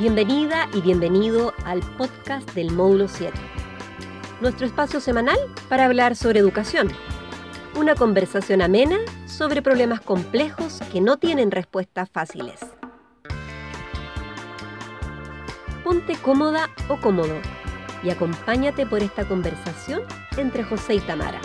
Bienvenida y bienvenido al podcast del módulo 7, nuestro espacio semanal para hablar sobre educación. Una conversación amena sobre problemas complejos que no tienen respuestas fáciles. Ponte cómoda o cómodo y acompáñate por esta conversación entre José y Tamara.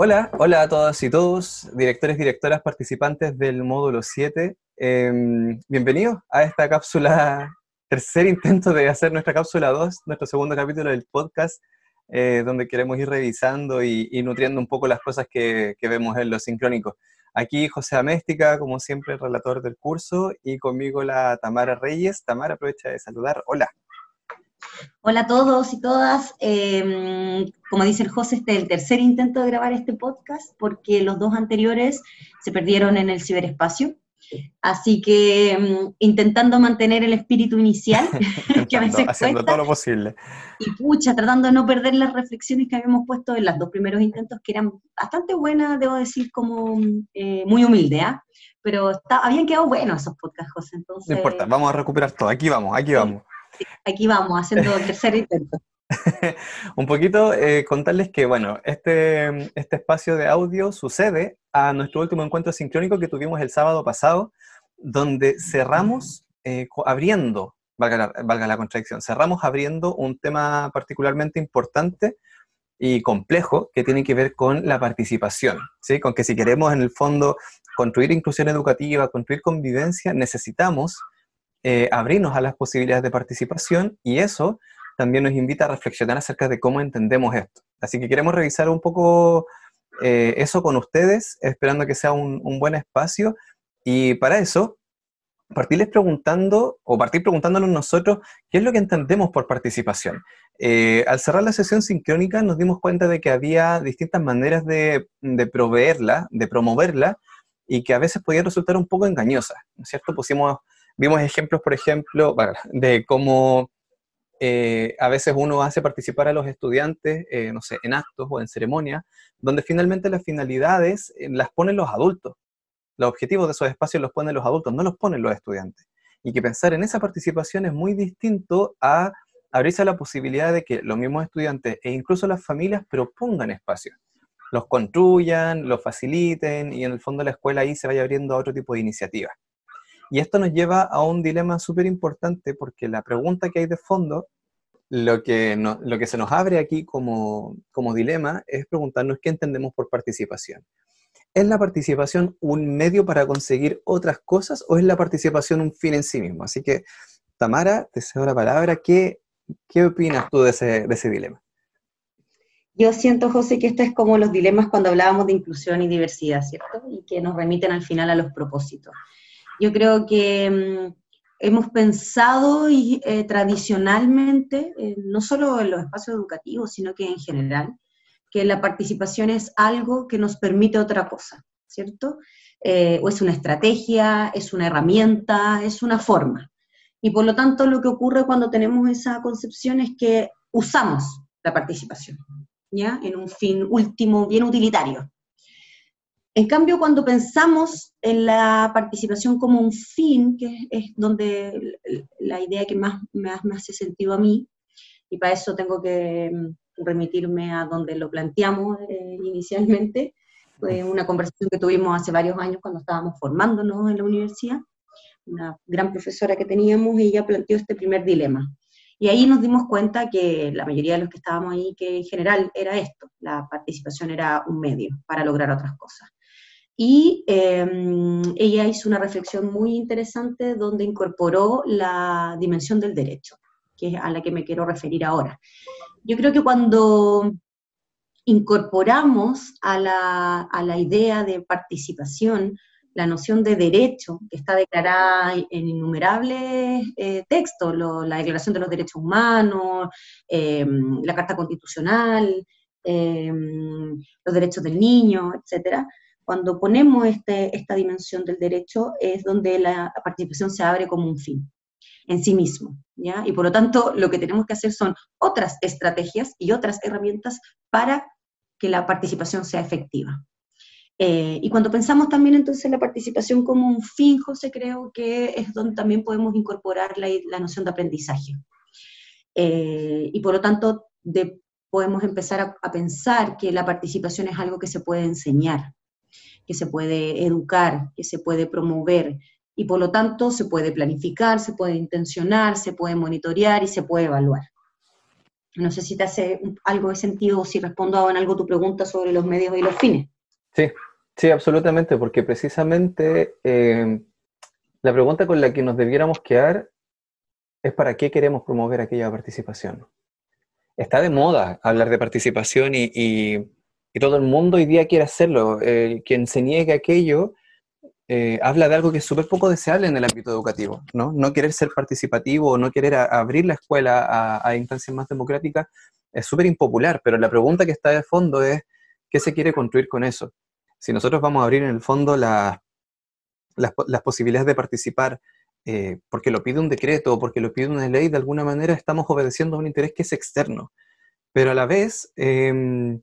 Hola, hola a todas y todos, directores directoras participantes del módulo 7. Em, bienvenidos a esta cápsula, tercer intento de hacer nuestra cápsula 2, nuestro segundo capítulo del podcast, eh, donde queremos ir revisando y, nutriendo un poco las cosas que, que vemos en los sincrónicos. Aquí José Améstica, como siempre, relator del curso, y conmigo la Tamara Reyes. Tamara, aprovecha de saludar. Hola. Hola a todos y todas. Em, como dice el José, este es el tercer intento de grabar este podcast porque los dos anteriores se perdieron en el ciberespacio. Así que em, intentando mantener el espíritu inicial, que a veces haciendo todo lo posible. Y pucha, tratando de no perder las reflexiones que habíamos puesto en los dos primeros intentos, que eran bastante buenas, debo decir, como eh, muy humilde, ¿ah? Pero habían quedado buenos esos podcasts, José. Entonces... No importa, vamos a recuperar todo. Aquí vamos, aquí vamos aquí vamos, haciendo el tercer intento. un poquito eh, contarles que, bueno, este, este espacio de audio sucede a nuestro último encuentro sincrónico que tuvimos el sábado pasado, donde cerramos eh, abriendo, valga la, valga la contradicción, cerramos abriendo un tema particularmente importante y complejo que tiene que ver con la participación, ¿sí? con que si queremos en el fondo construir inclusión educativa, construir convivencia, necesitamos eh, abrirnos a las posibilidades de participación y eso también nos invita a reflexionar acerca de cómo entendemos esto. Así que queremos revisar un poco eh, eso con ustedes, esperando que sea un, buen espacio. Y para eso, partirles preguntando, o partir preguntándonos nosotros, ¿qué es lo que entendemos por participación? Eh, al cerrar la sesión sincrónica nos dimos cuenta de que había distintas maneras de, de proveerla, de promoverla, y que a veces podía resultar un poco engañosa, ¿no es cierto? Pusimos Vimos ejemplos, por ejemplo, de cómo eh, a veces uno hace participar a los estudiantes, eh, no sé, en actos o en ceremonias, donde finalmente las finalidades eh, las ponen los adultos. Los objetivos de esos espacios los ponen los adultos, no los ponen los estudiantes. Y que pensar en esa participación es muy distinto a abrirse a la posibilidad de que los mismos estudiantes e incluso las familias propongan espacios, los construyan, los faciliten y en el fondo la escuela ahí se vaya abriendo a otro tipo de iniciativas. Y esto nos lleva a un dilema súper importante porque la pregunta que hay de fondo, lo que, lo que se nos abre aquí como, como dilema es preguntarnos qué entendemos por participación. ¿Es la participación un medio para conseguir otras cosas o es la participación un fin en sí mismo? Así que, Tamara, te cedo la palabra. ¿Qué, qué opinas tú de ese, de ese dilema? Yo siento, José, que esto es como los dilemas cuando hablábamos de inclusión y diversidad, ¿cierto? Y que nos remiten al final a los propósitos. Yo creo que mm, hemos pensado y, eh, tradicionalmente, eh, no solo en los espacios educativos, sino que en general, que la participación es algo que nos permite otra cosa, ¿cierto? Eh, o es una estrategia, es una herramienta, es una forma. Y por lo tanto lo que ocurre cuando tenemos esa concepción es que usamos la participación, ¿ya? En un fin último, bien utilitario. En cambio, cuando pensamos en la participación como un fin, que es donde la idea que más me hace sentido a mí, y para eso tengo que mm, remitirme a donde lo planteamos eh, inicialmente, fue una conversación que tuvimos hace varios años cuando estábamos formándonos en la universidad, una gran profesora que teníamos, ella planteó este primer dilema. Y ahí nos dimos cuenta que la mayoría de los que estábamos ahí, que en general era esto, la participación era un medio para lograr otras cosas. Y em, ella hizo una reflexión muy interesante donde incorporó la dimensión del derecho, que es a la que me quiero referir ahora. Yo creo que cuando incorporamos a la, a la idea de participación la noción de derecho, que está declarada en innumerables eh, textos, la Declaración de los Derechos Humanos, em, la Carta Constitucional, em, los derechos del niño, etcétera, cuando ponemos este, esta dimensión del derecho es donde la participación se abre como un fin. en sí mismo, ¿ya? Y por lo tanto, lo que tenemos que hacer son otras estrategias y otras herramientas para que la participación sea efectiva. Eh, y cuando pensamos también entonces en la participación como un fin, José, creo que es donde también podemos incorporar la, la noción de aprendizaje. Eh, y por lo tanto, de, podemos empezar a, a, pensar que la participación es algo que se puede enseñar, que se puede educar, que se puede promover, y por lo tanto se puede planificar, se puede intencionar, se puede monitorear y se puede evaluar. No sé si te hace algo de sentido o si respondo en algo tu pregunta sobre los medios y los fines. Sí, sí, absolutamente, porque precisamente eh, la pregunta con la que nos debiéramos quedar es para qué queremos promover aquella participación. Está de moda hablar de participación y, y, todo el mundo hoy día quiere hacerlo. Quien se niegue aquello eh, habla de algo que es súper poco deseable en el ámbito educativo, ¿no? No querer ser participativo o no querer a, a abrir la escuela a, a instancias más democráticas es súper impopular, pero la pregunta que está de fondo es, ¿qué se quiere construir con eso? Si nosotros vamos a abrir en el fondo la, las, las posibilidades de participar eh, porque lo pide un decreto o porque lo pide una ley, de alguna manera estamos obedeciendo a un interés que es externo. Pero a la vez, eh,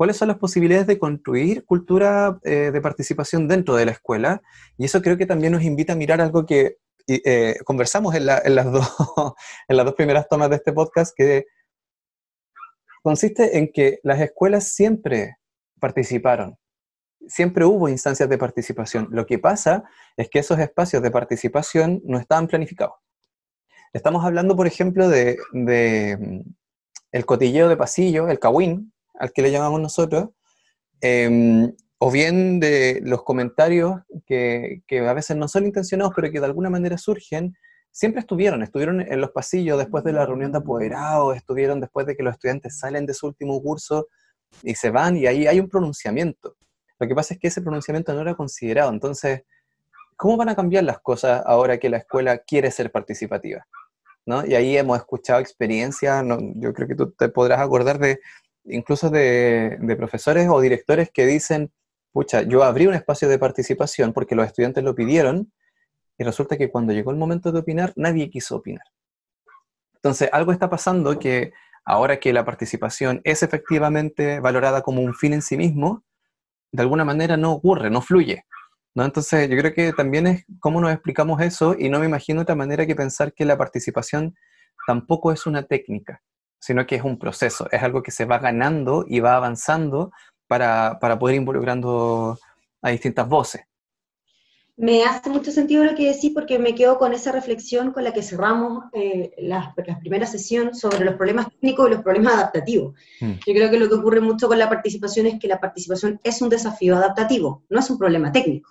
¿cuáles son las posibilidades de construir cultura eh, de participación dentro de la escuela? Y eso creo que también nos invita a mirar algo que eh, conversamos en, la, en, las dos, en las dos primeras tomas de este podcast, que consiste en que las escuelas siempre participaron siempre hubo instancias de participación. Lo que pasa es que esos espacios de participación no estaban planificados. Estamos hablando, por ejemplo, de, mm, el cotilleo de pasillo, el kawin, al que le llamamos nosotros, eh, o bien de los comentarios que, que, a veces no son intencionados, pero que de alguna manera surgen, siempre estuvieron, estuvieron en los pasillos después de la reunión de apoderados, estuvieron después de que los estudiantes salen de su último curso y se van, y ahí hay un pronunciamiento. Lo que pasa es que ese pronunciamiento no era considerado. Entonces, ¿cómo van a cambiar las cosas ahora que la escuela quiere ser participativa? ¿No? Y ahí hemos escuchado experiencias, yo creo que tú te podrás acordar de incluso de, profesores o directores que dicen, pucha, yo abrí un espacio de participación porque los estudiantes lo pidieron y resulta que cuando llegó el momento de opinar, nadie quiso opinar. Entonces, algo está pasando que ahora que la participación es efectivamente valorada como un fin en sí mismo, de alguna manera no ocurre, no fluye. ¿no? Entonces yo creo que también es cómo nos explicamos eso y no me imagino otra manera que pensar que la participación tampoco es una técnica, sino que es un proceso, es algo que se va ganando y va avanzando para, para poder involucrando a distintas voces. Me hace mucho sentido lo que decís porque me quedo con esa reflexión con la que cerramos eh, la, la, primera sesión sobre los problemas técnicos y los problemas adaptativos. Mm. Yo creo que lo que ocurre mucho con la participación es que la participación es un desafío adaptativo, no es un problema técnico.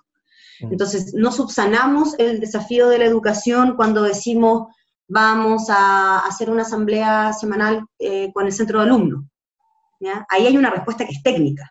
Mm. Entonces, no subsanamos el desafío de la educación cuando decimos vamos a hacer una asamblea semanal eh, con el centro de alumnos. Ahí hay una respuesta que es técnica.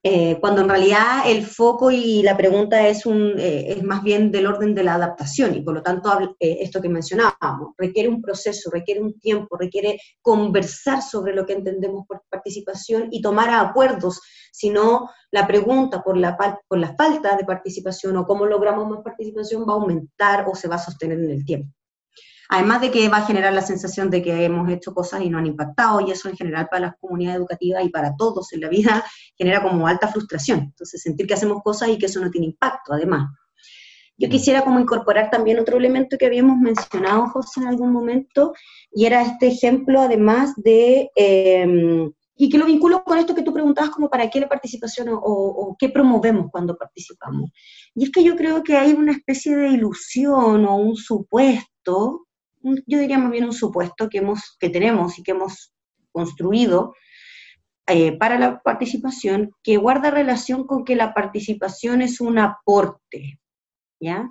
Eh, cuando en realidad el foco y la pregunta es, un, eh, es más bien del orden de la adaptación y por lo tanto esto que mencionábamos, requiere un proceso, requiere un tiempo, requiere conversar sobre lo que entendemos por participación y tomar acuerdos, si no la pregunta por la, por la falta de participación o cómo logramos más participación va a aumentar o se va a sostener en el tiempo. Además de que va a generar la sensación de que hemos hecho cosas y no han impactado, y eso en general para las comunidades educativas y para todos en la vida genera como alta frustración. Entonces, sentir que hacemos cosas y que eso no tiene impacto, además. Yo mm. quisiera como incorporar también otro elemento que habíamos mencionado, José, en algún momento, y era este ejemplo, además de, eh, y que lo vinculo con esto que tú preguntabas, como para qué la participación o, o, qué promovemos cuando participamos. Y es que yo creo que hay una especie de ilusión o un supuesto yo diría más bien un supuesto que, hemos, que tenemos y que hemos construido eh, para la participación que guarda relación con que la participación es un aporte. ¿Ya?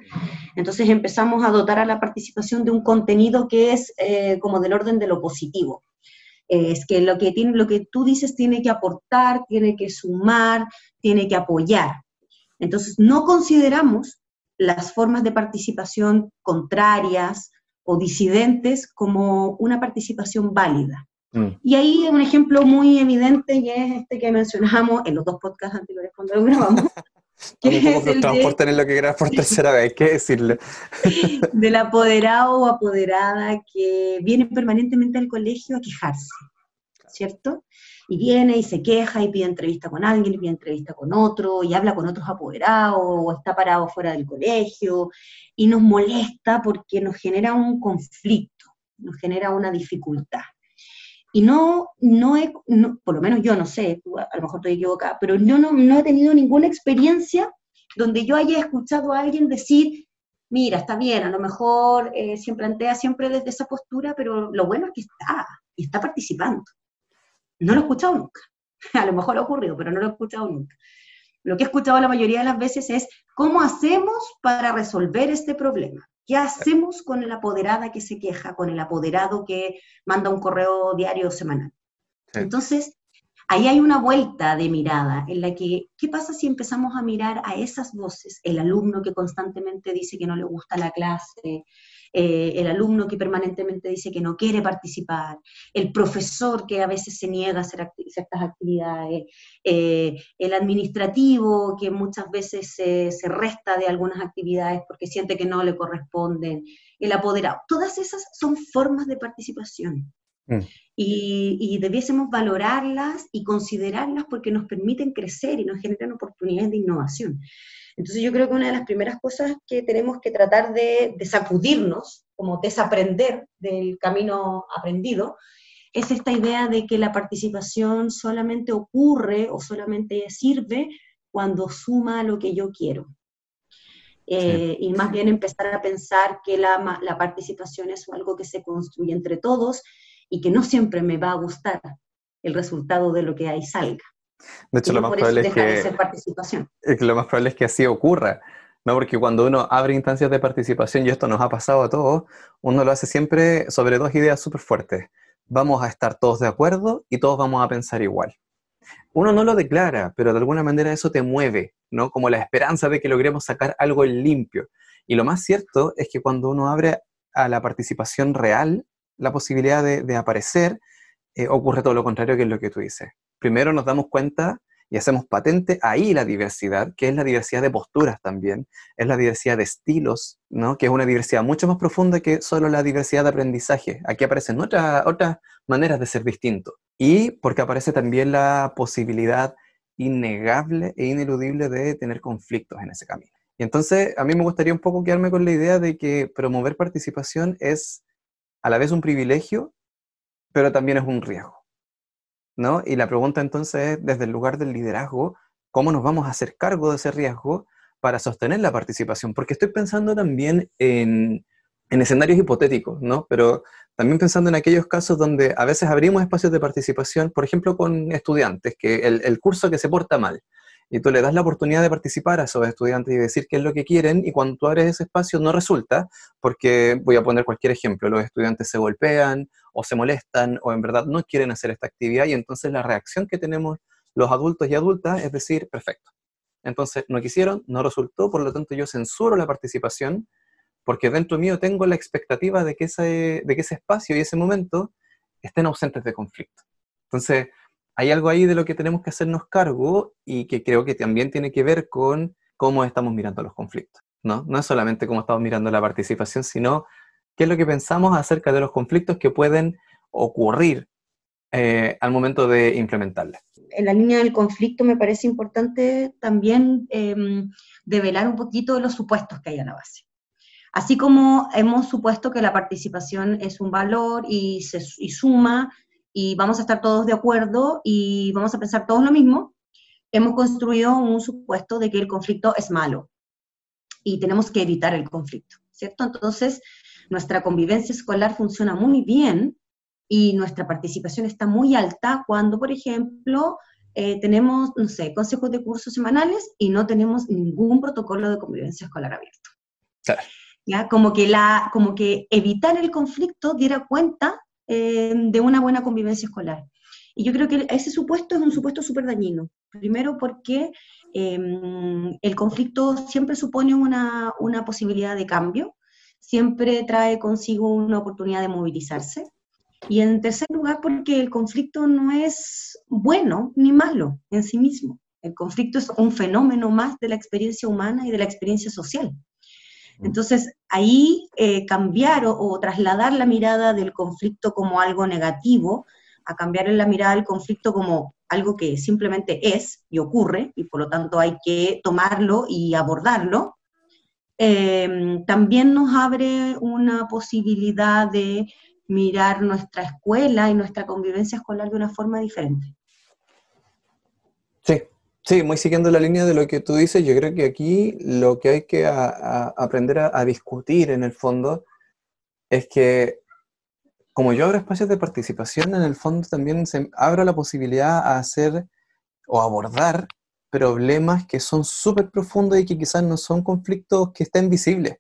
Entonces empezamos a dotar a la participación de un contenido que es eh, como del orden de lo positivo. Eh, es que lo que, tiene, lo que tú dices tiene que aportar, tiene que sumar, tiene que apoyar. Entonces no consideramos las formas de participación contrarias, o disidentes como una participación válida. Mm. Y ahí un ejemplo muy evidente y es este que mencionamos en los dos podcasts anteriores cuando lo grabamos, un poco por tener lo que quieras por tercera vez, hay que decirlo. Del apoderado o apoderada que viene permanentemente al colegio a quejarse, ¿cierto? Y viene y se queja y pide entrevista con alguien, y pide entrevista con otro, y habla con otros apoderados, o está parado fuera del colegio, y nos molesta porque nos genera un conflicto, nos genera una dificultad. Y no, no he, por lo menos yo no sé, a lo mejor estoy equivocada, pero yo no, no he tenido ninguna experiencia donde yo haya escuchado a alguien decir, mira, está bien, a lo mejor eh, se plantea siempre desde esa postura, pero lo bueno es que está, y está participando. No lo he escuchado nunca. A lo mejor ha ocurrido, pero no lo he escuchado nunca. Lo que he escuchado la mayoría de las veces es, ¿cómo hacemos para resolver este problema? ¿Qué hacemos con la apoderada que se queja, con el apoderado que manda un correo diario o semanal? Entonces, ahí hay una vuelta de mirada en la que, ¿qué pasa si empezamos a mirar a esas voces? El alumno que constantemente dice que no le gusta la clase, eh, el alumno que permanentemente dice que no quiere participar, el profesor que a veces se niega a hacer ciertas actividades, eh, el administrativo que muchas veces se, resta de algunas actividades porque siente que no le corresponden, el apoderado. Todas esas son formas de participación. Mm. Y, y, debiésemos valorarlas y considerarlas porque nos permiten crecer y nos generan oportunidades de innovación. Entonces yo creo que una de las primeras cosas que tenemos que tratar de, sacudirnos, como desaprender del camino aprendido, es esta idea de que la participación solamente ocurre o solamente sirve cuando suma lo que yo quiero. Eh, y más bien empezar a pensar que la, la, participación es algo que se construye entre todos y que no siempre me va a gustar el resultado de lo que ahí salga. De hecho, lo más, probable es que, lo más probable es que así ocurra, ¿no? Porque cuando uno abre instancias de participación, y esto nos ha pasado a todos, uno lo hace siempre sobre dos ideas súper fuertes. Vamos a estar todos de acuerdo y todos vamos a pensar igual. Uno no lo declara, pero de alguna manera eso te mueve, ¿no? Como la esperanza de que logremos sacar algo limpio. Y lo más cierto es que cuando uno abre a la participación real, la posibilidad de, aparecer, eh, ocurre todo lo contrario que es lo que tú dices primero nos damos cuenta y hacemos patente ahí la diversidad, que es la diversidad de posturas también, es la diversidad de estilos, ¿no? que es una diversidad mucho más profunda que solo la diversidad de aprendizaje. Aquí aparecen otras, otras maneras de ser distinto. Y porque aparece también la posibilidad innegable e ineludible de tener conflictos en ese camino. Y entonces a mí me gustaría un poco quedarme con la idea de que promover participación es a la vez un privilegio, pero también es un riesgo. ¿No? Y la pregunta entonces es, desde el lugar del liderazgo, ¿cómo nos vamos a hacer cargo de ese riesgo para sostener la participación? Porque estoy pensando también en, escenarios hipotéticos, ¿no? Pero también pensando en aquellos casos donde a veces abrimos espacios de participación, por ejemplo, con estudiantes, que el, el curso que se porta mal, y tú le das la oportunidad de participar a esos estudiantes y decir qué es lo que quieren y cuando tú abres ese espacio no resulta, porque voy a poner cualquier ejemplo, los estudiantes se golpean o se molestan o en verdad no quieren hacer esta actividad y entonces la reacción que tenemos los adultos y adultas es decir, perfecto. Entonces no quisieron, no resultó, por lo tanto yo censuro la participación porque dentro mío tengo la expectativa de que ese, de que ese espacio y ese momento estén ausentes de conflicto. Entonces, hay algo ahí de lo que tenemos que hacernos cargo y que creo que también tiene que ver con cómo estamos mirando los conflictos, ¿no? No es solamente cómo estamos mirando la participación, sino qué es lo que pensamos acerca de los conflictos que pueden ocurrir eh, al momento de implementarla. En la línea del conflicto me parece importante también em, develar un poquito los supuestos que hay a la base. Así como hemos supuesto que la participación es un valor y, se, y suma y vamos a estar todos de acuerdo y vamos a pensar todos lo mismo, hemos construido un supuesto de que el conflicto es malo y tenemos que evitar el conflicto, ¿cierto? Entonces, nuestra convivencia escolar funciona muy bien y nuestra participación está muy alta cuando, por ejemplo, eh, tenemos, no sé, consejos de cursos semanales y no tenemos ningún protocolo de convivencia escolar abierto. ¿Ya? Como, que la, como que evitar el conflicto diera cuenta eh, de una buena convivencia escolar. Y yo creo que ese supuesto es un supuesto súper dañino. Primero porque em, el conflicto siempre supone una, una, posibilidad de cambio, siempre trae consigo una oportunidad de movilizarse. Y en tercer lugar porque el conflicto no es bueno ni malo en sí mismo. El conflicto es un fenómeno más de la experiencia humana y de la experiencia social. Entonces, ahí eh, cambiar o, trasladar la mirada del conflicto como algo negativo, a cambiar la mirada del conflicto como algo que simplemente es y ocurre, y por lo tanto hay que tomarlo y abordarlo, eh, también nos abre una posibilidad de mirar nuestra escuela y nuestra convivencia escolar de una forma diferente. Sí, muy siguiendo la línea de lo que tú dices, yo creo que aquí lo que hay que aprender a, discutir en el fondo es que como yo abro espacios de participación, en el fondo también se abra la posibilidad a hacer o abordar problemas que son súper profundos y que quizás no son conflictos que estén visibles,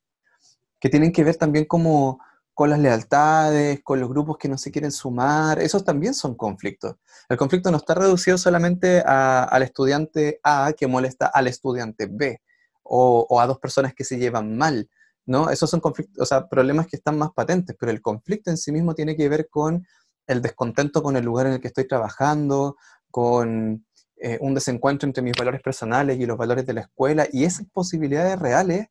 que tienen que ver también como con las lealtades, con los grupos que no se quieren sumar, esos también son conflictos. El conflicto no está reducido solamente al estudiante A que molesta al estudiante B o, a dos personas que se llevan mal, ¿no? Esos son conflictos, o sea, problemas que están más patentes, pero el conflicto en sí mismo tiene que ver con el descontento con el lugar en el que estoy trabajando, con eh, un desencuentro entre mis valores personales y los valores de la escuela, y esas posibilidades reales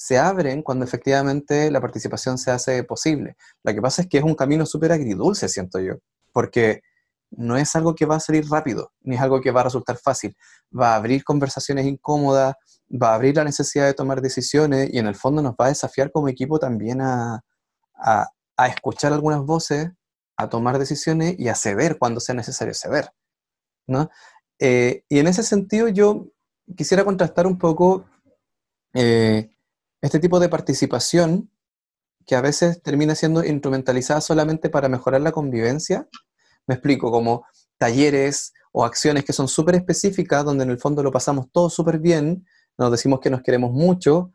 se abren cuando efectivamente la participación se hace posible. Lo que pasa es que es un camino súper agridulce, siento yo, porque no es algo que va a salir rápido, ni es algo que va a resultar fácil. Va a abrir conversaciones incómodas, va a abrir la necesidad de tomar decisiones y en el fondo nos va a desafiar como equipo también a, a escuchar algunas voces, a tomar decisiones y a ceder cuando sea necesario ceder. ¿no? Eh, y en ese sentido yo quisiera contrastar un poco eh, este tipo de participación que a veces termina siendo instrumentalizada solamente para mejorar la convivencia. Me explico, como talleres o acciones que son súper específicas, donde en el fondo lo pasamos todo súper bien, nos decimos que nos queremos mucho,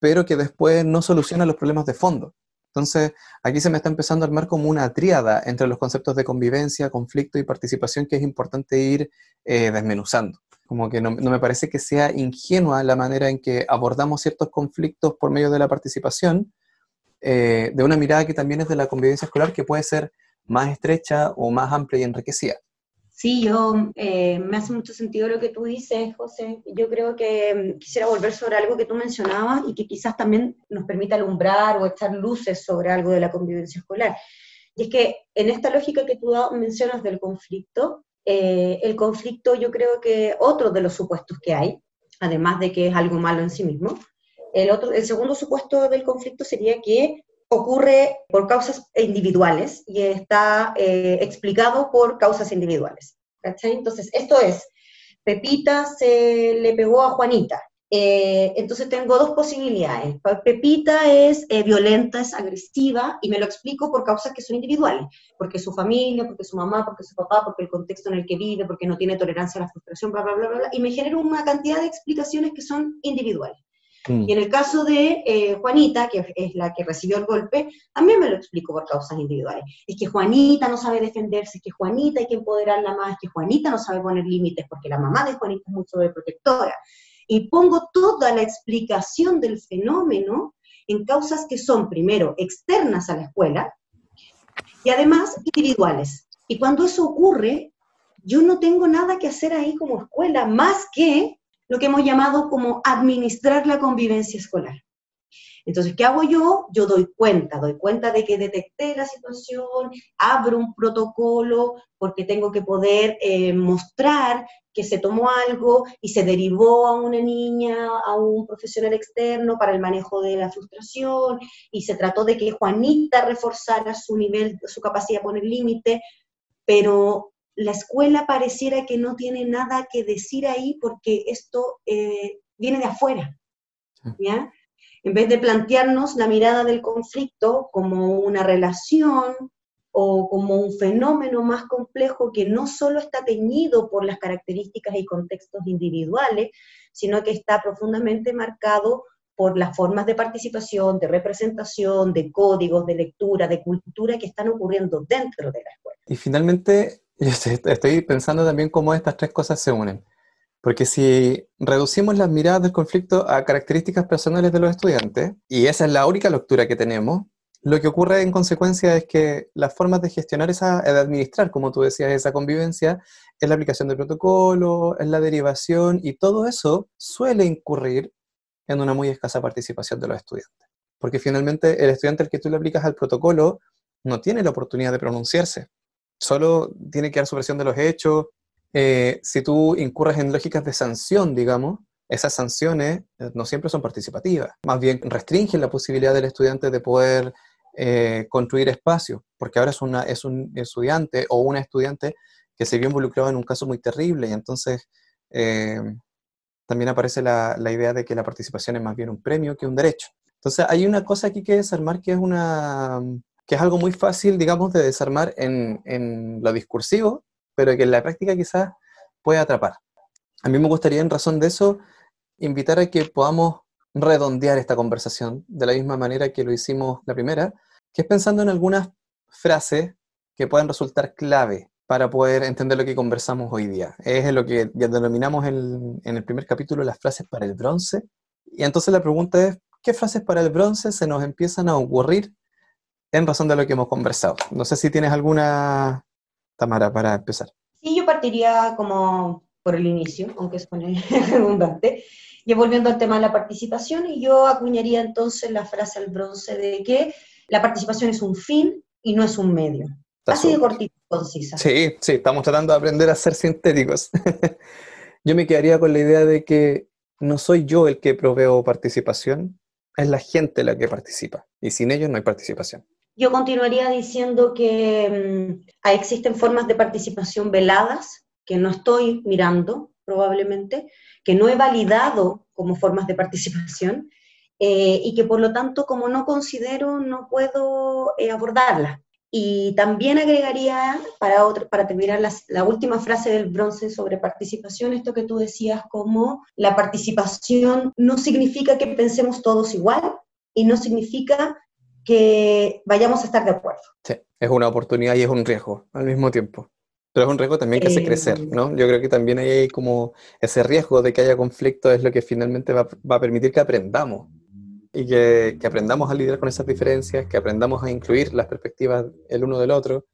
pero que después no solucionan los problemas de fondo. Entonces, aquí se me está empezando a armar como una tríada entre los conceptos de convivencia, conflicto y participación que es importante ir eh, desmenuzando. Como que no, me parece que sea ingenua la manera en que abordamos ciertos conflictos por medio de la participación, eh, de una mirada que también es de la convivencia escolar, que puede ser más estrecha o más amplia y enriquecida. Sí, yo eh, me hace mucho sentido lo que tú dices, José. Yo creo que mm, quisiera volver sobre algo que tú mencionabas y que quizás también nos permita alumbrar o echar luces sobre algo de la convivencia escolar. Y es que en esta lógica que tú mencionas del conflicto, eh, el conflicto yo creo que otro de los supuestos que hay, además de que es algo malo en sí mismo, el, otro, el segundo supuesto del conflicto sería que ocurre por causas individuales y está eh, explicado por causas individuales. Entonces, esto es, Pepita se le pegó a Juanita, eh, entonces tengo dos posibilidades. Pepita es eh, violenta, es agresiva, y me lo explico por causas que son individuales, porque su familia, porque su mamá, porque su papá, porque el contexto en el que vive, porque no tiene tolerancia a la frustración, bla, bla, bla, bla, y me genero una cantidad de explicaciones que son individuales. Mm. Y en el caso de eh, Juanita, que es la que recibió el golpe, también me lo explico por causas individuales. Es que Juanita no sabe defenderse, es que Juanita hay que empoderarla más, es que Juanita no sabe poner límites porque la mamá de Juanita es muy sobreprotectora y pongo toda la explicación del fenómeno en causas que son, primero, externas a la escuela y además individuales. Y cuando eso ocurre, yo no tengo nada que hacer ahí como escuela más que lo que hemos llamado como administrar la convivencia escolar. Entonces, ¿qué hago yo? Yo doy cuenta, doy cuenta de que detecté la situación, abro un protocolo porque tengo que poder eh, mostrar que se tomó algo y se derivó a una niña, a un profesional externo para el manejo de la frustración y se trató de que Juanita reforzara su nivel, su capacidad de poner límite, pero la escuela pareciera que no tiene nada que decir ahí porque esto eh, viene de afuera, ¿ya? en vez de plantearnos la mirada del conflicto como una relación o como un fenómeno más complejo que no solo está teñido por las características y contextos individuales, sino que está profundamente marcado por las formas de participación, de representación, de códigos, de lectura, de cultura que están ocurriendo dentro de la escuela. Y finalmente, estoy pensando también cómo estas tres cosas se unen. Porque si reducimos las miradas del conflicto a características personales de los estudiantes, y esa es la única lectura que tenemos, lo que ocurre en consecuencia es que las formas de gestionar esa, de administrar, como tú decías, esa convivencia, es la aplicación del protocolo, es la derivación y todo eso suele incurrir en una muy escasa participación de los estudiantes. Porque finalmente el estudiante al que tú le aplicas al protocolo no tiene la oportunidad de pronunciarse, solo tiene que dar su versión de los hechos. Eh, si tú incurres en lógicas de sanción, digamos, esas sanciones eh, no siempre son participativas, más bien restringen la posibilidad del estudiante de poder eh, construir espacio, porque ahora es, una, es un estudiante o una estudiante que se vio involucrado en un caso muy terrible y entonces también aparece la, la, idea de que la participación es más bien un premio que un derecho. Entonces hay una cosa aquí que desarmar que es, una, que es algo muy fácil, digamos, de desarmar en, lo discursivo, pero que en la práctica quizás puede atrapar. A mí me gustaría, en razón de eso, invitar a que podamos redondear esta conversación de la misma manera que lo hicimos la primera, que es pensando en algunas frases que puedan resultar clave para poder entender lo que conversamos hoy día. Es lo que ya denominamos en, en el primer capítulo las frases para el bronce. Y entonces la pregunta es, ¿qué frases para el bronce se nos empiezan a ocurrir en razón de lo que hemos conversado? No sé si tienes alguna, Tamara, para empezar. Sí, yo partiría como por el inicio, aunque es redundante, y volviendo al tema de la participación, y yo acuñaría entonces la frase al bronce de que la participación es un fin y no es un medio. Así de cortito, concisa. Sí, sí, estamos tratando de aprender a ser sintéticos. yo me quedaría con la idea de que no soy yo el que proveo participación, es la gente la que participa, y sin ellos no hay participación. Yo continuaría diciendo que mm, existen formas de participación veladas que no estoy mirando probablemente, que no he validado como formas de participación eh, y que por lo tanto como no considero no puedo eh. Y también agregaría, para, para terminar la última frase del bronce sobre participación, esto que tú decías como la participación no significa que pensemos todos igual y no significa que vayamos a estar de acuerdo. Sí, es una oportunidad y es un riesgo al mismo tiempo. Pero es un riesgo también que hace crecer, eh, ¿no? Yo creo que también hay como ese riesgo de que haya conflicto es lo que finalmente va, va a permitir que aprendamos y que, que, aprendamos a lidiar con esas diferencias, que aprendamos a incluir las perspectivas el uno del otro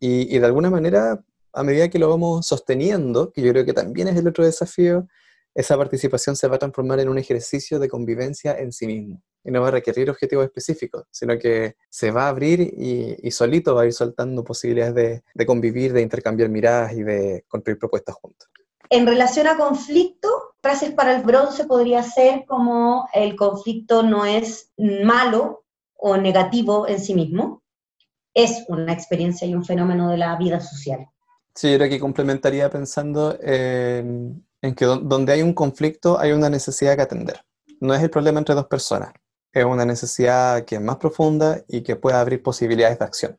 y, y de alguna manera, a medida que lo vamos sosteniendo, que yo creo que también es el otro desafío, esa participación se va a transformar en un ejercicio de convivencia en sí mismo. Y no va a requerir objetivos específicos, sino que se va a abrir y, solito va a ir soltando posibilidades de, de, convivir, de intercambiar miradas y de construir propuestas juntos. En relación a conflicto, frases para el bronce podría ser como el conflicto no es malo o negativo en sí mismo, es una experiencia y un fenómeno de la vida social. Sí, yo creo que complementaría pensando en en que donde hay un conflicto hay una necesidad que atender. No es el problema entre dos personas, es una necesidad que es más profunda y que puede abrir posibilidades de acción.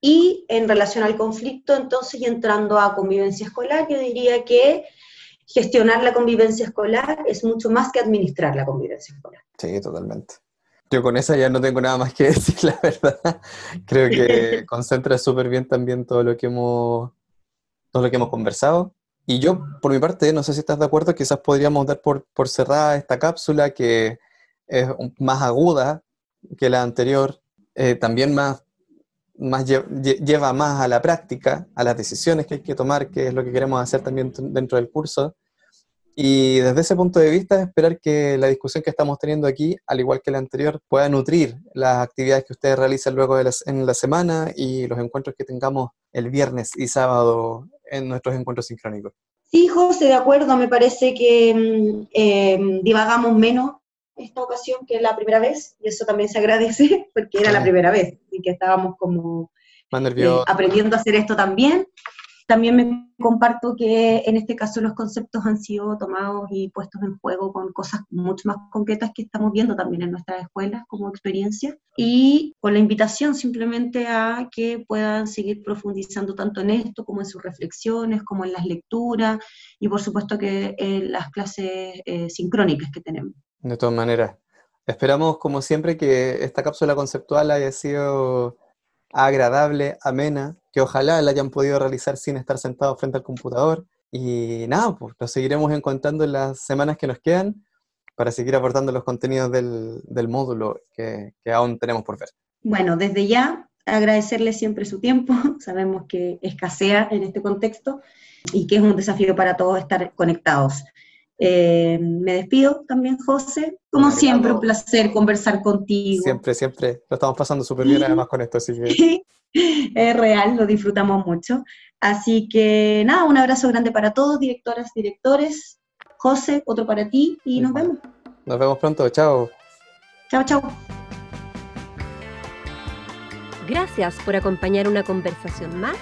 Y en relación al conflicto, entonces, y entrando a convivencia escolar, yo diría que gestionar la convivencia escolar es mucho más que administrar la convivencia escolar. Sí, totalmente. Yo con esa ya no tengo nada más que decir, la verdad. Creo que concentra súper bien también todo lo que hemos todo lo que hemos conversado. Y yo, por mi parte, no sé si estás de acuerdo, quizás podríamos dar por, por cerrada esta cápsula que es más aguda que la anterior, eh, también más, más lleva más a la práctica, a las decisiones que hay que tomar, que es lo que queremos hacer también dentro del curso. Y desde ese punto de vista, esperar que la discusión que estamos teniendo aquí, al igual que la anterior, pueda nutrir las actividades que ustedes realizan luego de en la semana y los encuentros que tengamos el viernes y sábado en nuestros encuentros sincrónicos. Sí, José, de acuerdo, me parece que mm, eh, divagamos menos esta ocasión que la primera vez, y eso también se agradece, porque era la primera vez, y que estábamos como eh, aprendiendo a hacer esto también. También me comparto que en este caso los conceptos han sido tomados y puestos en juego con cosas mucho más concretas que estamos viendo también en nuestras escuelas como experiencia y con la invitación simplemente a que puedan seguir profundizando tanto en esto como en sus reflexiones, como en las lecturas y por supuesto que en las clases eh, sincrónicas que tenemos. De todas maneras, esperamos como siempre que esta cápsula conceptual haya sido agradable, amena, que ojalá la hayan podido realizar sin estar sentados frente al computador. Y nada, pues lo seguiremos encontrando en las semanas que nos quedan para seguir aportando los contenidos del, módulo que, que aún tenemos por ver. Bueno, desde ya agradecerle siempre su tiempo, sabemos que escasea en este contexto y que es un desafío para todos estar conectados. Eh, me despido también, José. Como siempre, un placer conversar contigo. Siempre, siempre. Lo estamos pasando súper bien además con esto, así que... es real, lo disfrutamos mucho. Así que nada, un abrazo grande para todos, directoras, directores. José, otro para ti y nos vemos. Nos vemos pronto, chao. Chao, chao. Gracias por acompañar una conversación más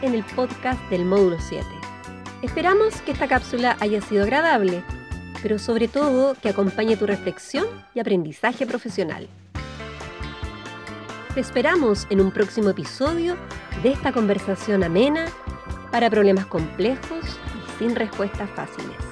en el podcast del módulo 7. Esperamos que esta cápsula haya sido agradable, pero sobre todo que acompañe tu reflexión y aprendizaje profesional. Te esperamos en un próximo episodio de esta conversación amena para problemas complejos y sin respuestas fáciles.